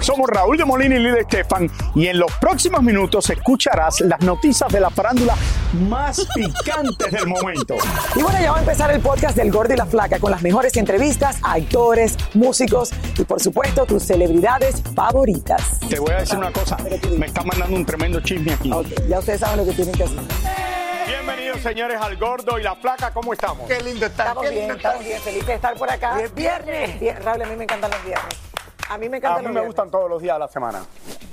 Somos Raúl de Molina y Lidia Estefan y en los próximos minutos escucharás las noticias de la farándula más picantes del momento. Y bueno, ya va a empezar el podcast del Gordi y la Flaca con las mejores entrevistas a actores, músicos y por supuesto tus celebridades favoritas. Te voy a decir una cosa, me está mandando un tremendo chisme aquí. Ok, ya ustedes saben lo que tienen que hacer. Bienvenidos señores al Gordo y la Flaca, ¿cómo estamos? Qué lindo estar. Estamos qué bien, lindo estar. estamos bien, felices de estar por acá. Y es viernes. Bien, Raúl, a mí me encantan los viernes. A mí me A encantan mí los me viernes. gustan todos los días de la semana.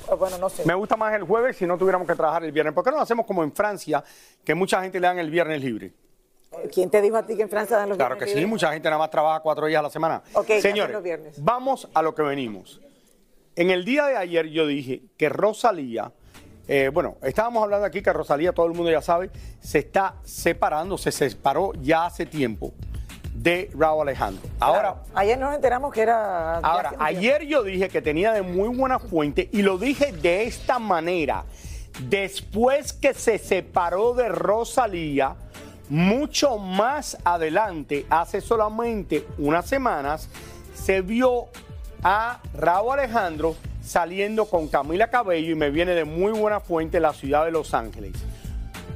Oh, Bueno, no sé. Me gusta más el jueves si no tuviéramos que trabajar el viernes. ¿Por qué no lo hacemos como en Francia, que mucha gente le dan el viernes libre? ¿Quién te dijo a ti que en Francia dan los Claro que viernes sí, libres? mucha gente nada más trabaja cuatro días a la semana. Ok, ¿qué hacen Señores, los viernes? vamos a lo que venimos. En el día de ayer yo dije que Rosalía, eh, bueno, estábamos hablando aquí que Rosalía, todo el mundo ya sabe, se está separando, se separó ya hace tiempo de Raúl Alejandro. Ahora, Claro. Ayer nos enteramos que era. Ahora, ayer yo dije que tenía de muy buena fuente y lo dije de esta manera. Después que se separó de Rosalía, mucho más adelante, hace solamente unas semanas, se vio a Raúl Alejandro saliendo con Camila Cabello y me viene de muy buena fuente la ciudad de Los Ángeles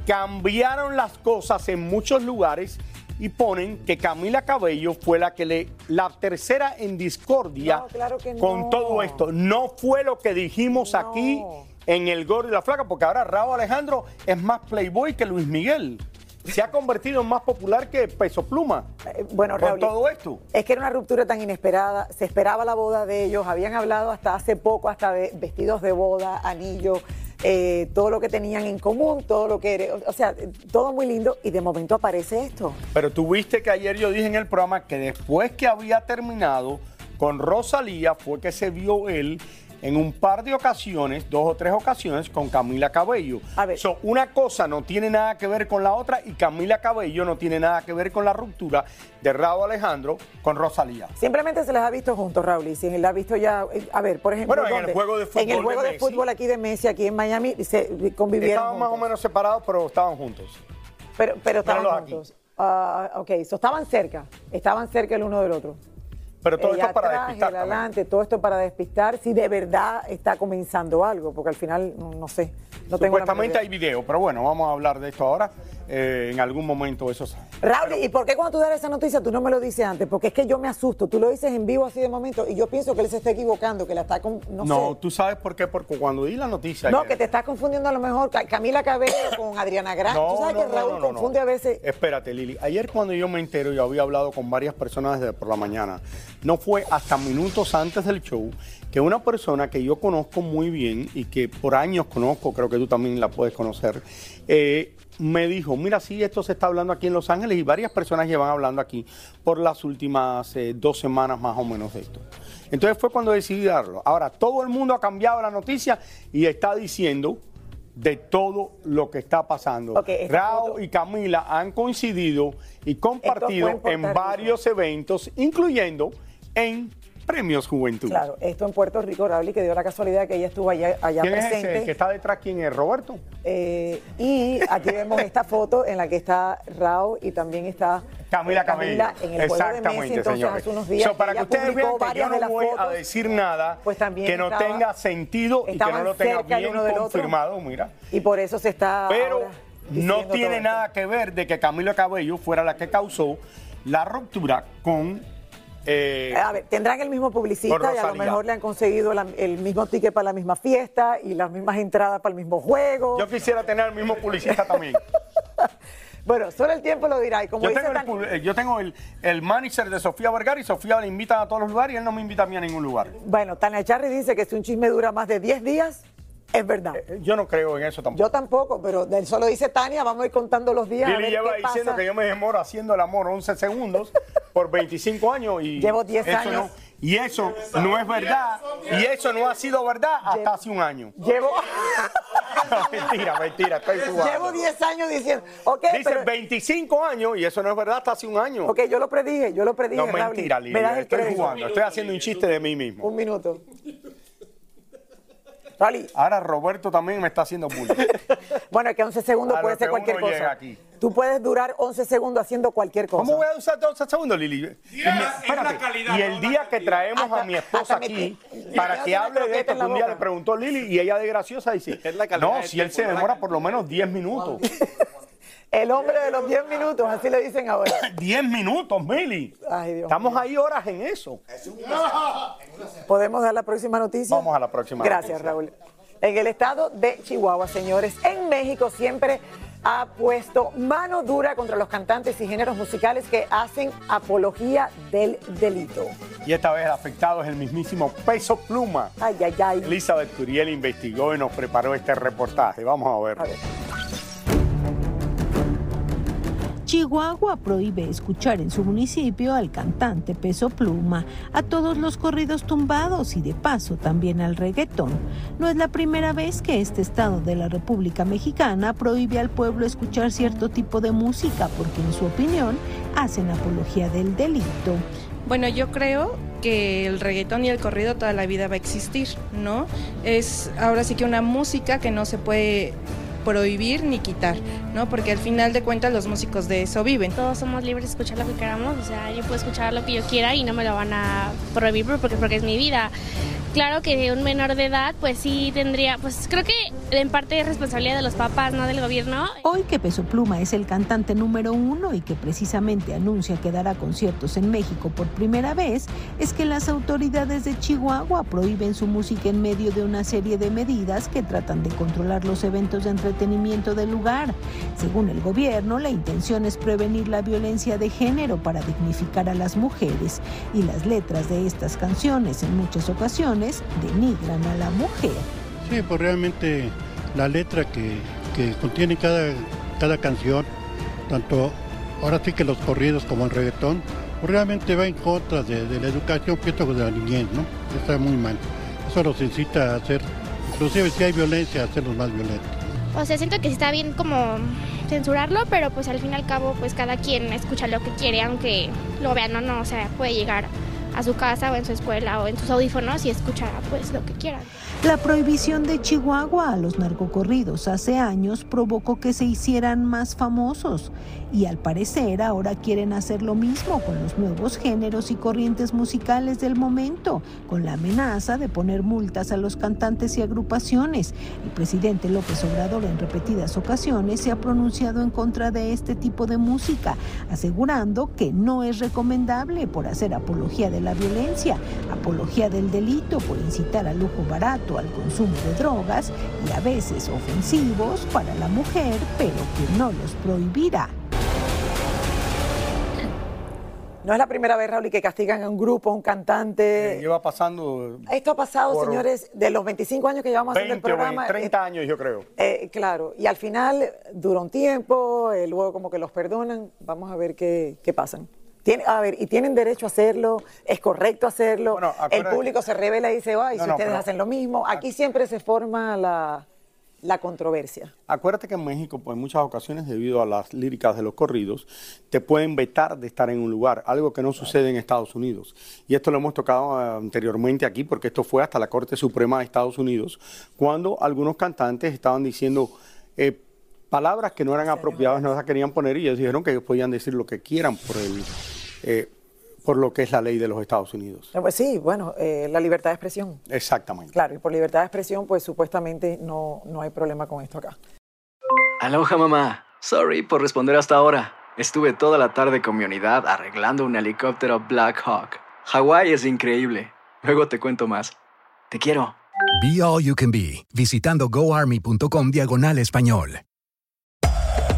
cambiaron las cosas en muchos lugares y ponen que Camila Cabello fue la que le la tercera en discordia No, claro que con todo esto. No fue lo que dijimos No. aquí en el Gordo y la Flaca, porque ahora Raúl Alejandro es más playboy que Luis Miguel. Se ha convertido en más popular que Peso Pluma. Eh, Bueno, con Raúl, todo esto. Es que era una ruptura tan inesperada, se esperaba la boda de ellos, habían hablado hasta hace poco, hasta de vestidos de boda, anillo, eh, todo lo que tenían en común, todo lo que o sea, todo muy lindo y de momento aparece esto. Pero tuviste que ayer yo dije en el programa que después que había terminado con Rosalía fue que se vio él en un par de ocasiones, dos o tres ocasiones, con Camila Cabello. A ver. So, una cosa no tiene nada que ver con la otra y Camila Cabello no tiene nada que ver con la ruptura de Raúl Alejandro con Rosalía. Simplemente se les ha visto juntos, Raúl, y si la ha visto ya, eh, a ver, por ejemplo, Bueno, en el juego de fútbol En el juego de, fútbol aquí de Messi, aquí en Miami, se convivieron Estaban más o menos separados, pero estaban juntos. Pero, pero estaban juntos. Ah, ok, so estaban cerca, estaban cerca el uno del otro. Pero todo esto para atrás, despistar. adelante, todo esto para despistar si de verdad está comenzando algo, porque al final no, no sé, no tengo Supuestamente hay menor video, pero bueno, vamos a hablar de esto ahora. Eh, en algún momento eso sale. Raúl, ¿y por qué cuando tú das esa noticia tú no me lo dices antes? Porque es que yo me asusto, tú lo dices en vivo así de momento y yo pienso que él se está equivocando, que la está con, no, No, sé. tú sabes por qué, porque cuando di la noticia. No, ayer- que te estás confundiendo a lo mejor Ca- Camila Cabello con Adriana Grande. tú sabes que Raúl confunde a veces. Espérate, Lili. Ayer cuando yo me entero, yo había hablado con varias personas desde por la mañana. No fue hasta minutos antes del show que una persona que yo conozco muy bien y que por años conozco, creo que tú también la puedes conocer, eh, me dijo, mira, sí, esto se está hablando aquí en Los Ángeles y varias personas llevan hablando aquí por las últimas eh, dos semanas más o menos de esto. Entonces fue cuando decidí darlo. Ahora, todo el mundo ha cambiado la noticia y está diciendo de todo lo que está pasando. Ok, esta Rao y Camila han coincidido y compartido en varios eventos, incluyendo en Premios Juventud. Claro, esto en Puerto Rico, Raúl, que dio la casualidad que ella estuvo allá, allá ¿Quién es presente. ese que está detrás? ¿Quién es? ¿Roberto? Eh, y aquí vemos esta foto en la que está Raúl y también está Camila eh, Cabello. en el juego de Messi, entonces señores. hace unos días. So, para que ustedes vean que yo no voy a decir nada pues también que no tenga sentido y que no lo tenga bien otro. confirmado, mira. Y por eso se está. Pero ahora no tiene nada que ver de que Camila Cabello fuera la que causó la ruptura con... eh, A ver, tendrán el mismo publicista y a lo mejor le han conseguido la- el mismo ticket para la misma fiesta y las mismas entradas para el mismo juego. yo quisiera tener el mismo publicista también. Bueno, solo el tiempo lo dirá. Y como Yo dice tengo, el, eh, yo tengo el, el manager de Sofía Vergara y Sofía le invita a todos los lugares y él no me invita a mí a ningún lugar. bueno, Tania Charri dice que si un chisme dura más de 10 días, es verdad. Eh, Yo no creo en eso tampoco. Yo tampoco, pero él solo dice Tania, vamos a ir contando los días. Lili lleva qué diciendo pasa. que yo me demoro haciendo el amor 11 segundos por 25 años y Llevo 10 eso años. no- y eso no es verdad y eso no ha sido verdad hasta hace un año. Llevo, mentira, mentira, estoy jugando. llevo 10 años diciendo, ok, Dice pero, 25 años y eso no es verdad hasta hace un año. ok, yo lo predije, yo lo predije. no, mentira, Lili, estoy jugando, estoy haciendo un chiste de mí mismo. Un minuto. Raúl, Ahora Roberto también me está haciendo bullying. bueno, es que 11 segundos A puede ser cualquier cosa. aquí. Tú puedes durar 11 segundos haciendo cualquier cosa. ¿Cómo voy a usar 12 segundos, Lili? Y, me- espérate, y el día que traemos a mi esposa hasta me- aquí para que hable de esto, que un día le preguntó Lili y ella de graciosa dice, no, si él se demora por lo menos 10 minutos. El hombre de los 10 minutos, así le dicen ahora. 10 minutos, Mili. Ay, Dios Estamos ahí horas en eso. ¿Podemos dar la próxima noticia? Vamos a la próxima Gracias, noticia. Raúl. En el estado de Chihuahua, señores, en México siempre ha puesto mano dura contra los cantantes y géneros musicales que hacen apología del delito. Y esta vez el afectado es el mismísimo Peso Pluma. Ay, ay, ay. Elizabeth Curiel investigó y nos preparó este reportaje. Vamos a verlo. A ver. Chihuahua prohíbe escuchar en su municipio al cantante Peso Pluma, a todos los corridos tumbados y de paso también al reggaetón. No es la primera vez que este estado de la República Mexicana prohíbe al pueblo escuchar cierto tipo de música porque en su opinión hacen apología del delito. Bueno, yo creo que el reggaetón y el corrido toda la vida va a existir, ¿no? Es ahora sí que una música que no se puede prohibir ni quitar, ¿no? Porque al final de cuentas los músicos de eso viven. Todos somos libres de escuchar lo que queramos, o sea, yo puedo escuchar lo que yo quiera y no me lo van a prohibir porque, porque es mi vida. Claro que un menor de edad, pues sí tendría, pues creo que en parte es responsabilidad de los papás, no del gobierno. Hoy que Peso Pluma es el cantante número uno y que precisamente anuncia que dará conciertos en México por primera vez, es que las autoridades de Chihuahua prohíben su música en medio de una serie de medidas que tratan de controlar los eventos de entretenimiento del lugar. Según el gobierno, la intención es prevenir la violencia de género para dignificar a las mujeres y las letras de estas canciones en muchas ocasiones denigran a la mujer. Sí, pues realmente la letra que, que contiene cada, cada canción, tanto ahora sí que los corridos como el reggaetón, pues realmente va en contra de, de la educación, pienso de la niñez, ¿no? Está muy mal. Eso los incita a hacer, inclusive si hay violencia, a hacerlos más violentos. O sea, siento que sí está bien como censurarlo, pero pues al fin y al cabo, pues cada quien escucha lo que quiere, aunque lo vean o no, o sea, puede llegar a su casa o en su escuela o en sus audífonos y escuchar pues lo que quieran. La prohibición de Chihuahua a los narcocorridos hace años provocó que se hicieran más famosos y al parecer ahora quieren hacer lo mismo con los nuevos géneros y corrientes musicales del momento, con la amenaza de poner multas a los cantantes y agrupaciones. El presidente López Obrador en repetidas ocasiones se ha pronunciado en contra de este tipo de música, asegurando que no es recomendable por hacer apología de la violencia, apología del delito por incitar al lujo barato, al consumo de drogas y a veces ofensivos para la mujer, pero que no los prohibirá. No es la primera vez, Raúl, y que castigan a un grupo, a un cantante. Lleva pasando Esto ha pasado, señores, de los 25 años que llevamos haciendo el 20 programa. 20, 30 años, yo creo. Eh, claro, y al final dura un tiempo, eh, luego como que los perdonan, vamos a ver qué, qué pasan. Tiene- a ver, y tienen derecho a hacerlo, es correcto hacerlo, el público se revela y dice, ay, No, si no, ustedes pero- hacen lo mismo, aquí siempre se forma la, la controversia. Acuérdate que en México, pues en muchas ocasiones, debido a las líricas de los corridos, te pueden vetar de estar en un lugar, algo que no sucede en Estados Unidos. Y esto lo hemos tocado eh, anteriormente aquí, porque esto fue hasta la Corte Suprema de Estados Unidos, cuando algunos cantantes estaban diciendo eh, palabras que no eran apropiadas, no las querían poner, y ellos dijeron que ellos podían decir lo que quieran por el... eh, por lo que es la ley de los Estados Unidos. Eh, Pues sí, bueno, eh, la libertad de expresión. Exactamente. Claro, y por libertad de expresión, pues supuestamente no, no hay problema con esto acá. Aloha mamá. Sorry por responder hasta ahora. Estuve toda la tarde con mi unidad arreglando un helicóptero Black Hawk. Hawái es increíble. Luego te cuento más. Te quiero. Be All You Can Be, visitando goarmy.com diagonal español.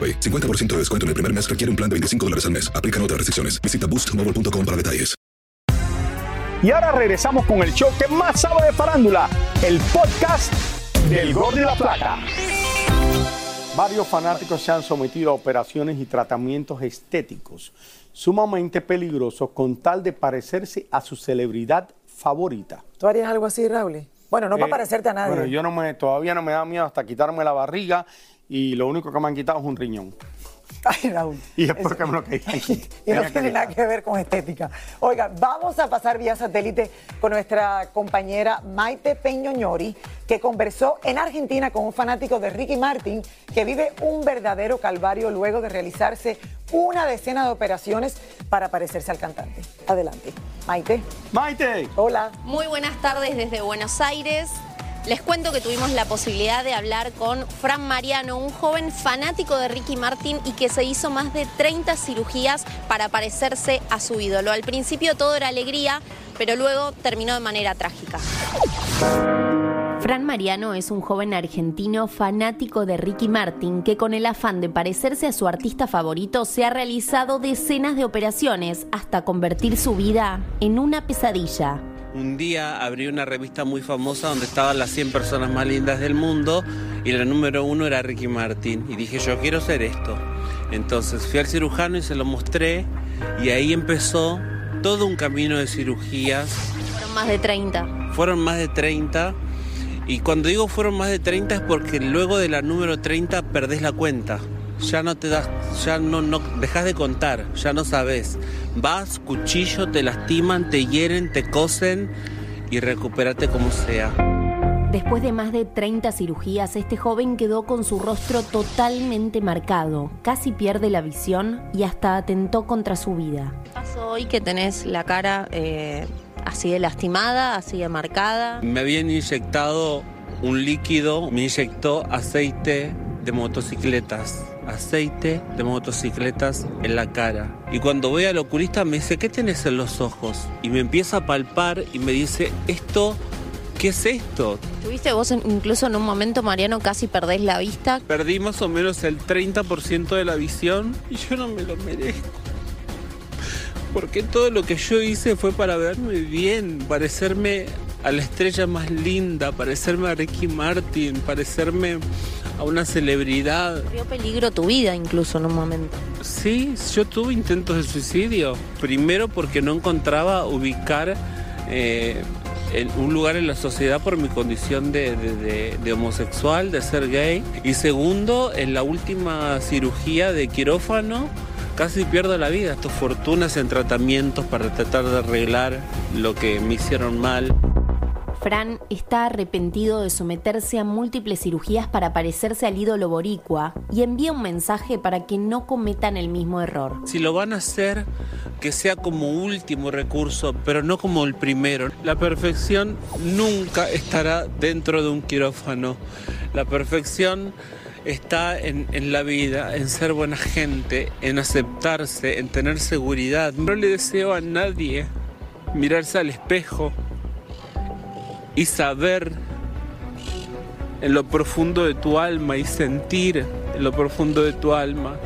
AroPay. 50% de descuento en el primer mes requiere un plan de 25 dólares al mes. Aplican otras restricciones. Visita boostmobile.com para detalles. Y ahora regresamos con el show que más sabe de farándula, el podcast del Gol de la Plata. Varios fanáticos se han sometido a operaciones y tratamientos estéticos sumamente peligrosos con tal de parecerse a su celebridad favorita. ¿Tú harías algo así, Raúl? Bueno, no para Eh, parecerte a nadie. Bueno, yo no me, todavía no me da miedo hasta quitarme la barriga y lo único que me han quitado es un riñón. Ay, Raúl. Y es porque me lo querían quitar. Y no tiene nada que ver con estética. Oiga, vamos a pasar vía satélite con nuestra compañera Maite Peñoñori, que conversó en Argentina con un fanático de Ricky Martin que vive un verdadero calvario luego de realizarse una decena de operaciones para parecerse al cantante. Adelante. Maite. Maite. Hola. Muy buenas tardes desde Buenos Aires. Les cuento que tuvimos la posibilidad de hablar con Fran Mariano, un joven fanático de Ricky Martin y que se hizo más de 30 cirugías para parecerse a su ídolo. Al principio todo era alegría, pero luego terminó de manera trágica. Fran Mariano es un joven argentino fanático de Ricky Martin que con el afán de parecerse a su artista favorito se ha realizado decenas de operaciones hasta convertir su vida en una pesadilla. Un día abrí una revista muy famosa donde estaban las 100 personas más lindas del mundo y la número uno era Ricky Martin. Y dije, yo quiero ser esto. Entonces fui al cirujano y se lo mostré y ahí empezó todo un camino de cirugías. Fueron más de 30. Fueron más de 30 y cuando digo fueron más de 30 es porque luego de la número 30 perdés la cuenta. Ya no te das, ya no, no dejas de contar, ya no sabes. Vas, cuchillo, te lastiman, te hieren, te cosen y recupérate como sea. Después de más de 30 cirugías, este joven quedó con su rostro totalmente marcado, casi pierde la visión y hasta atentó contra su vida. ¿Qué pasó hoy que tenés la cara eh, así de lastimada, así de marcada? Me habían inyectado un líquido, me inyectó aceite de motocicletas, aceite de motocicletas en la cara. Y cuando voy al oculista me dice, ¿qué tienes en los ojos? Y me empieza a palpar y me dice, esto, ¿qué es esto? Tuviste vos incluso en un momento, Mariano, casi perdés la vista. Perdí más o menos el 30% de la visión y yo no me lo merezco. Porque todo lo que yo hice fue para verme bien, parecerme a la estrella más linda, parecerme a Ricky Martin, parecerme a una celebridad. Corrió peligro tu vida incluso en un momento. Sí, yo tuve intentos de suicidio. Primero porque no encontraba ubicar eh, en un lugar en la sociedad por mi condición de, de- de- de homosexual, de ser gay. Y segundo, en la última cirugía de quirófano casi pierdo la vida. Estas fortunas en tratamientos para tratar de arreglar lo que me hicieron mal. Fran está arrepentido de someterse a múltiples cirugías para parecerse al ídolo boricua y envía un mensaje para que no cometan el mismo error. Si lo van a hacer, que sea como último recurso, pero no como el primero. La perfección nunca estará dentro de un quirófano. La perfección está en, en, la vida, en ser buena gente, en aceptarse, en tener seguridad. No le deseo a nadie mirarse al espejo y saber en lo profundo de tu alma y sentir en lo profundo de tu alma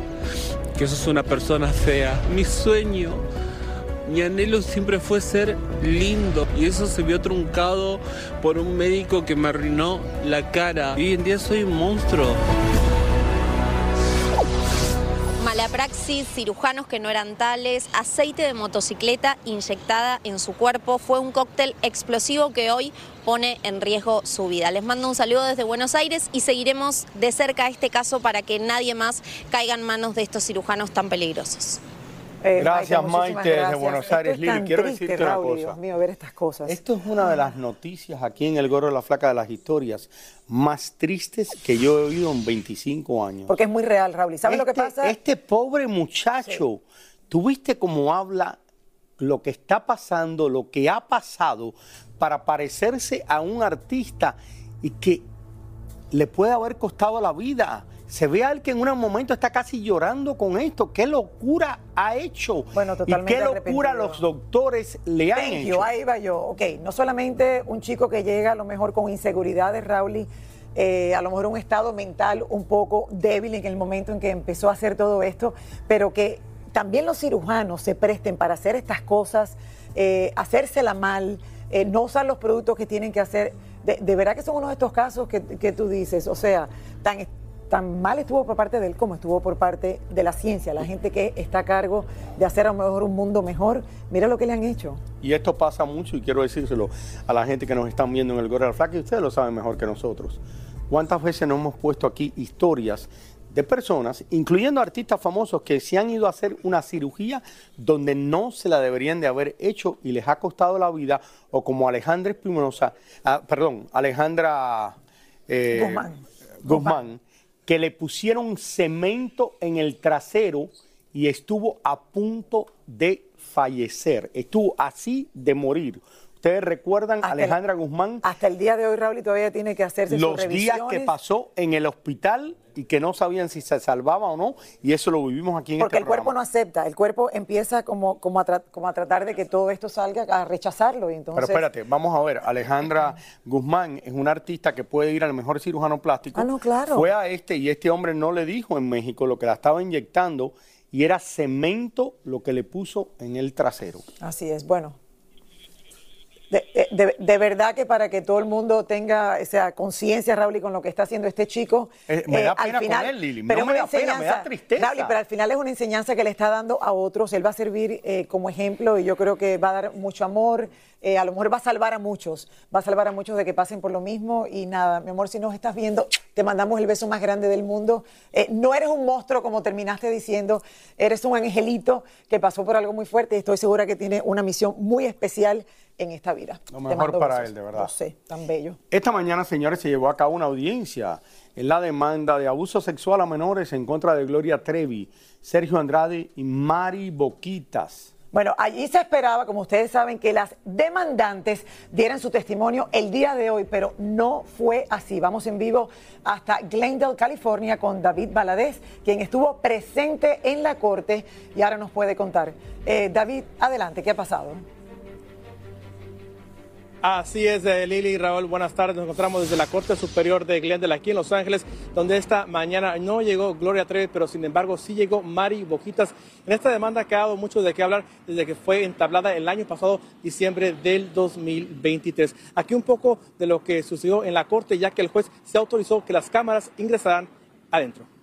que sos una persona fea. Mi sueño, mi anhelo siempre fue ser lindo y eso se vio truncado por un médico que me arruinó la cara. Y hoy en día soy un monstruo. Praxis, cirujanos que no eran tales, aceite de motocicleta inyectada en su cuerpo. Fue un cóctel explosivo que hoy pone en riesgo su vida. Les mando un saludo desde Buenos Aires y seguiremos de cerca este caso para que nadie más caiga en manos de estos cirujanos tan peligrosos. Eh, gracias, Maite, desde Buenos Aires. Lili, quiero triste, decirte Raúl, una cosa. Dios mío, ver estas cosas. Esto es una de las noticias aquí en El Gorro de la Flaca de las historias más tristes que yo he oído en 25 años. Porque es muy real, Raúl. ¿Y sabes lo que Este- pasa? Este pobre muchacho, ¿tuviste cómo habla lo que está pasando, lo que ha pasado para parecerse a un artista y que le puede haber costado la vida? Se ve a que en un momento está casi llorando con esto. ¿Qué locura ha hecho? Bueno, totalmente ¿Y qué locura arrepentido. los doctores le han Thank you, hecho? ahí va yo. Ok, no solamente un chico que llega a lo mejor con inseguridades, Raúl, eh, a lo mejor un estado mental un poco débil en el momento en que empezó a hacer todo esto, pero que también los cirujanos se presten para hacer estas cosas, eh, hacérsela mal, eh, no usar los productos que tienen que hacer. De, de verdad que son uno de estos casos que, que tú dices, o sea, tan, tan mal estuvo por parte de él como estuvo por parte de la ciencia, la gente que está a cargo de hacer a lo mejor un mundo mejor. Mira lo que le han hecho. Y esto pasa mucho y quiero decírselo a la gente que nos están viendo en el Gorro de la Flaca y ustedes lo saben mejor que nosotros. ¿Cuántas veces nos hemos puesto aquí historias de personas, incluyendo artistas famosos que se han ido a hacer una cirugía donde no se la deberían de haber hecho y les ha costado la vida? O como Alejandra Espinosa, ah, perdón, Alejandra eh, Guzmán. Guzmán, que le pusieron cemento en el trasero y estuvo a punto de fallecer. Estuvo así de morir. Ustedes recuerdan a el- Alejandra Guzmán Hasta el día de hoy, Raúl, y todavía tiene que hacerse sus los días que pasó en el hospital y que no sabían si se salvaba o no, y eso lo vivimos aquí en Porque este el cuerpo no acepta, el cuerpo empieza como, como, a como a tratar de que todo esto salga, a rechazarlo. Y entonces, Pero espérate, vamos a ver, Alejandra Guzmán es una artista que puede ir al mejor cirujano plástico. Ah, no, claro. Fue a este y este hombre no le dijo en México lo que la estaba inyectando y era cemento lo que le puso en el trasero. Así es, bueno. De, de- de- verdad que para que todo el mundo tenga esa conciencia, Raúl, y con lo que está haciendo este chico. Eh, me da al pena con final- él, Lili. pero No me una da pena, me da enseñanza, tristeza. Raúl, pero al final es una enseñanza que le está dando a otros. Él va a servir eh, como ejemplo y yo creo que va a dar mucho amor. eh, a lo mejor va a salvar a muchos. Va a salvar a muchos de que pasen por lo mismo. Y nada, mi amor, si nos estás viendo, te mandamos el beso más grande del mundo. Eh, no eres un monstruo, como terminaste diciendo. Eres un angelito que pasó por algo muy fuerte y estoy segura que tiene una misión muy especial en esta vida. Lo mejor para besos. él, de verdad. Lo sé, tan bello. Esta mañana, señores, se llevó a cabo una audiencia en la demanda de abuso sexual a menores en contra de Gloria Trevi, Sergio Andrade y Mari Boquitas. Bueno, allí se esperaba, como ustedes saben, que las demandantes dieran su testimonio el día de hoy, pero no fue así. Vamos en vivo hasta Glendale, California, con David Valadez, quien estuvo presente en la corte y ahora nos puede contar. Eh, David, adelante, ¿qué ha pasado? Así es, eh, Lili y Raúl, buenas tardes. Nos encontramos desde la Corte Superior de Glendale aquí en Los Ángeles, donde esta mañana no llegó Gloria Trevi, pero sin embargo sí llegó Mari Boquitas. En esta demanda ha dado mucho de qué hablar desde que fue entablada el año pasado, diciembre del 2023. Aquí un poco de lo que sucedió en la Corte, ya que el juez se autorizó que las cámaras ingresaran adentro.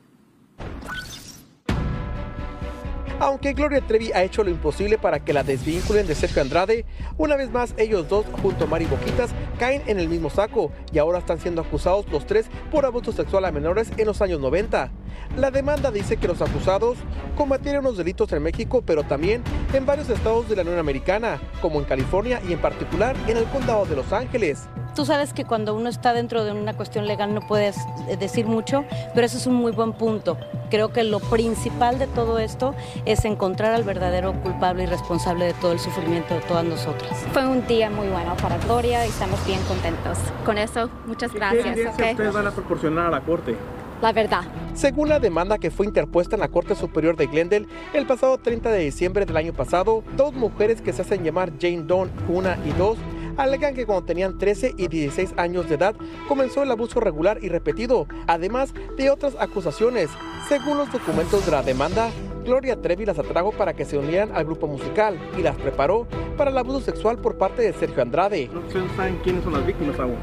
Aunque Gloria Trevi ha hecho lo imposible para que la desvinculen de Sergio Andrade, una vez más ellos dos, junto a Mari Boquitas, caen en el mismo saco y ahora están siendo acusados los tres por abuso sexual a menores en los años 90. La demanda dice que los acusados cometieron los delitos en México, pero también en varios estados de la Unión Americana, como en California y en particular en el condado de Los Ángeles. tú sabes que cuando uno está dentro de una cuestión legal no puedes eh, decir mucho, pero eso es un muy buen punto. Creo que lo principal de todo esto es encontrar al verdadero culpable y responsable de todo el sufrimiento de todas nosotras. Fue un día muy bueno para Gloria y estamos bien contentos. Con eso, muchas gracias. ¿Qué evidencia ¿ok? ustedes van a proporcionar a la corte? La verdad. Según la demanda que fue interpuesta en la Corte Superior de Glendale el pasado 30 de diciembre del año pasado, dos mujeres que se hacen llamar Jane Dawn 1 y 2 alegan que cuando tenían 13 y 16 años de edad comenzó el abuso regular y repetido, además de otras acusaciones. Según los documentos de la demanda, Gloria Trevi las atrajo para que se unieran al grupo musical y las preparó para el abuso sexual por parte de Sergio Andrade. ¿Ustedes saben quiénes son las víctimas aún?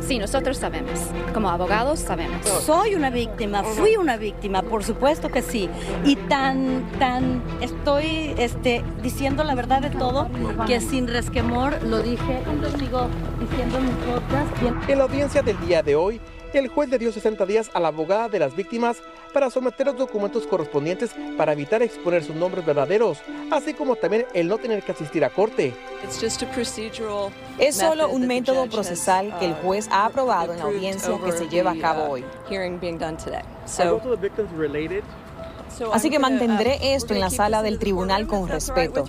Sí, nosotros sabemos. Como abogados sabemos. Soy una víctima, fui una víctima, por supuesto que sí. Y tan, tan, estoy este, diciendo la verdad de todo que sin resquemor lo dije y lo sigo diciendo en mi podcast. En la audiencia del día de hoy, el juez le dio 60 días a la abogada de las víctimas para someter los documentos correspondientes para evitar exponer sus nombres verdaderos, así como también el no tener que asistir a corte. Es solo un método procesal que el juez ha aprobado en la audiencia que se lleva a cabo hoy. Así que mantendré esto en la sala del tribunal con respeto.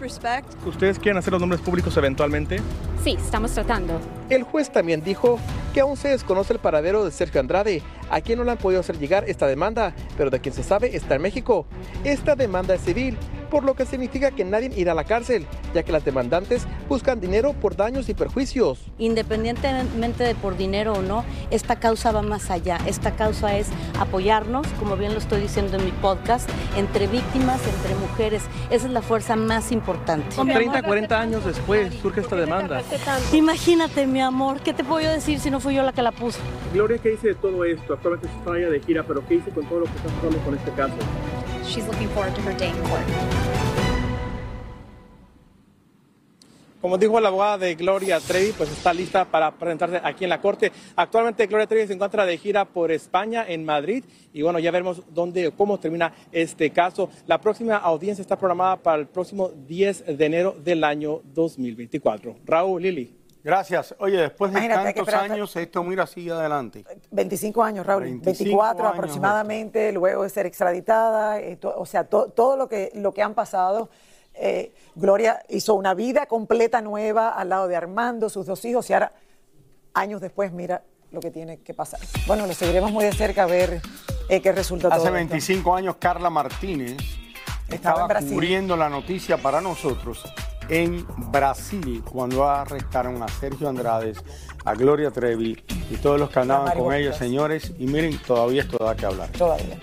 ¿Ustedes quieren hacer los nombres públicos eventualmente? Sí, estamos tratando. El juez también dijo que aún se desconoce el paradero de Sergio Andrade, a quien no le han podido hacer llegar esta demanda, pero de quien se sabe está en México. Esta demanda es civil, por lo que significa que nadie irá a la cárcel, ya que las demandantes buscan dinero por daños y perjuicios. Independientemente de por dinero o no, esta causa va más allá. Esta causa es apoyarnos, como bien lo estoy diciendo en mi podcast, entre víctimas, entre mujeres. Esa es la fuerza más importante. 30, 40 años después surge esta demanda. Imagínate, mi amor, ¿qué te puedo yo decir si no fui yo la que la puso? Gloria, ¿qué dice de todo esto? Actualmente está allá de gira, pero ¿qué dice con todo lo que está pasando con este caso? She's looking forward to her day in court. Como dijo la abogada de Gloria Trevi, pues está lista para presentarse aquí en la corte. Actualmente Gloria Trevi se encuentra de gira por España, en Madrid, y bueno, ya veremos dónde, cómo termina este caso. La próxima audiencia está programada para el próximo 10 de enero del año 2024. Raúl, Lili. Gracias. Oye, después de Imagínate tantos años, esto mira así adelante. 25 años, Raúl. 25 24 años, aproximadamente, luego de ser extraditada. eh, to- o sea, to- todo lo que, lo que han pasado. eh, Gloria hizo una vida completa nueva al lado de Armando, sus dos hijos, y ahora, años después, mira lo que tiene que pasar. Bueno, lo seguiremos muy de cerca a ver eh, qué resulta todo Hace esto. 25 años, Carla Martínez Estaba Brasil. cubriendo la noticia para nosotros en Brasil cuando arrestaron a Sergio Andrade, a Gloria Trevi y todos los que andaban con ellos, señores. Y miren, todavía esto da que hablar. Todavía.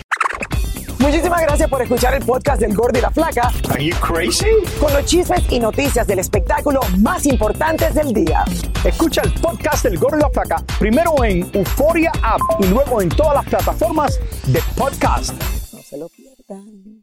Muchísimas gracias por escuchar el podcast del Gordo y la Flaca. Are you crazy? Con los chismes y noticias del espectáculo más importantes del día. Escucha el podcast del Gordo y la Flaca primero en Euforia App y luego en todas las plataformas de podcast. No se lo pierdan.